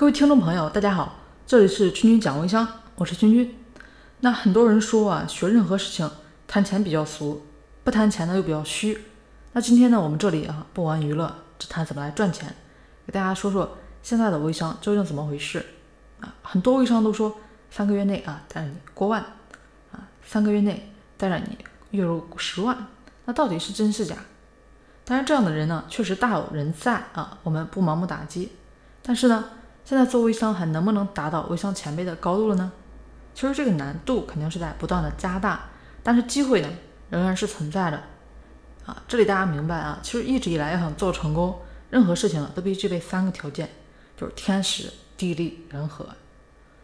各位听众朋友，大家好，这里是君君讲微商，我是君君。那很多人说啊，学任何事情谈钱比较俗，不谈钱呢又比较虚。那今天呢，我们这里啊不玩娱乐，只谈怎么来赚钱，给大家说说现在的微商究竟怎么回事啊？很多微商都说三个月内啊带你过万啊，三个月内带着你月入十万，那到底是真是假？当然，这样的人呢确实大有人在啊，我们不盲目打击。但是呢，现在做微商还能不能达到微商前辈的高度了呢？其实这个难度肯定是在不断的加大，但是机会呢仍然是存在的。啊，这里大家明白啊，其实一直以来要想做成功，任何事情呢都必须具备三个条件，就是天时、地利、人和。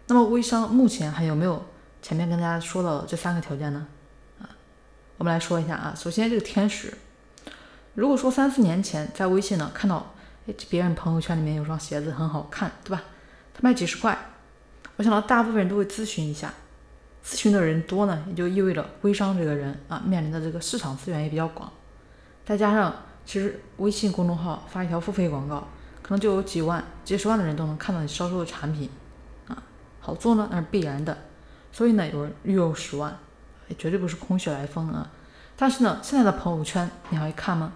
那么微商目前还有没有前面跟大家说到的这三个条件呢？啊，我们来说一下啊，首先这个天时。如果说三四年前在微信呢看到，别人朋友圈里面有双鞋子很好看，对吧？他卖几十块，我想到大部分人都会咨询一下，咨询的人多呢，也就意味着微商这个人啊面临的这个市场资源也比较广，再加上其实微信公众号发一条付费广告，可能就有几万、几十万的人都能看到你销售的产品，啊，好做呢那是必然的，所以呢有人月入十万，也绝对不是空穴来风啊。但是呢现在的朋友圈你还会看吗？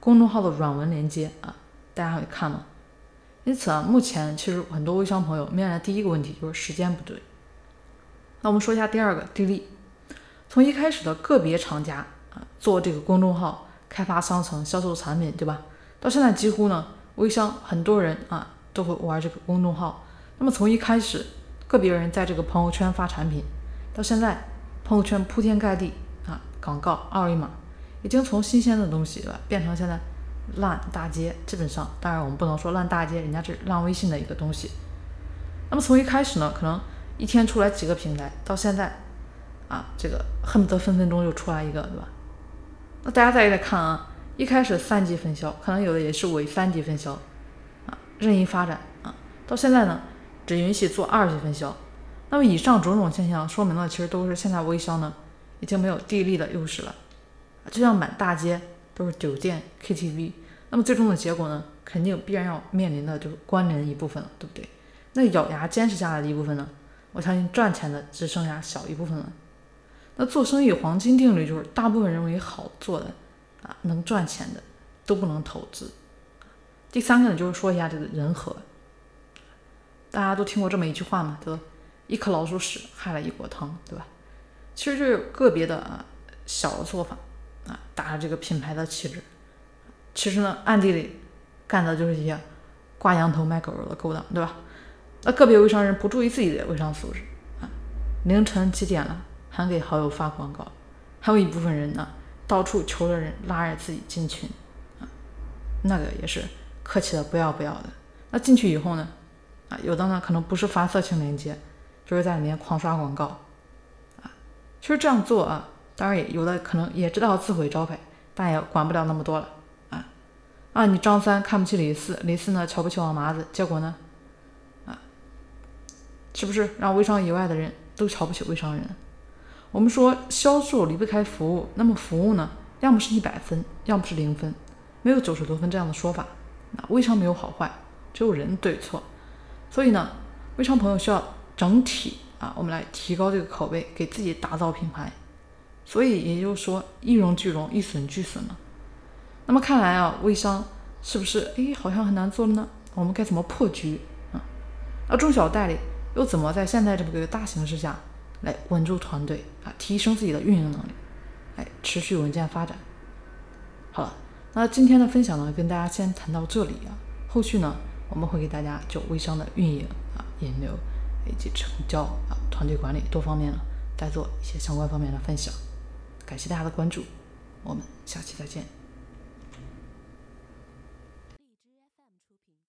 公众号的软文连接啊，大家会看吗？因此啊，目前其实很多微商朋友面临的第一个问题就是时间不对。那我们说一下第二个地利。从一开始的个别厂家啊做这个公众号、开发商城、销售产品，对吧？到现在几乎呢，微商很多人啊都会玩这个公众号。那么从一开始个别人在这个朋友圈发产品，到现在朋友圈铺天盖地啊广告、二维码。已经从新鲜的东西了变成现在烂大街，基本上，当然我们不能说烂大街，人家是烂微信的一个东西。那么从一开始呢，可能一天出来几个平台，到现在啊，这个恨不得分分钟就出来一个，对吧？那大家再来看啊，一开始三级分销，可能有的也是伪三级分销啊，任意发展啊，到现在呢，只允许做二级分销。那么以上种种现象说明了，其实都是现在微商呢已经没有地利的优势了。就像满大街都是酒店、KTV，那么最终的结果呢，肯定必然要面临的就是关联一部分了，对不对？那咬牙坚持下来的一部分呢，我相信赚钱的只剩下小一部分了。那做生意黄金定律就是，大部分认为好做的啊，能赚钱的都不能投资。第三个呢，就是说一下这个人和。大家都听过这么一句话嘛，叫“一颗老鼠屎害了一锅汤”，对吧？其实就是个别的啊小的做法。啊，打着这个品牌的旗帜，其实呢，暗地里干的就是一些挂羊头卖狗肉的勾当，对吧？那个别微商人不注意自己的微商素质啊，凌晨几点了还给好友发广告，还有一部分人呢，到处求着人拉着自己进群啊，那个也是客气的不要不要的。那进去以后呢，啊，有的呢可能不是发色情链接，就是在里面狂刷广告啊。其实这样做啊。当然也有的可能也知道自毁招牌，但也管不了那么多了啊啊！你张三看不起李四，李四呢瞧不起王麻子，结果呢啊，是不是让微商以外的人都瞧不起微商人？我们说销售离不开服务，那么服务呢，要么是一百分，要么是零分，没有九十多分这样的说法。那微商没有好坏，只有人对错。所以呢，微商朋友需要整体啊，我们来提高这个口碑，给自己打造品牌。所以也就是说，一荣俱荣，一损俱损嘛。那么看来啊，微商是不是哎，好像很难做了呢？我们该怎么破局啊？那中小代理又怎么在现在这么个大形势下来稳住团队啊，提升自己的运营能力，哎，持续稳健发展？好了，那今天的分享呢，跟大家先谈到这里啊。后续呢，我们会给大家就微商的运营啊、引流以及成交啊、团队管理多方面呢，再做一些相关方面的分享。感谢大家的关注，我们下期再见。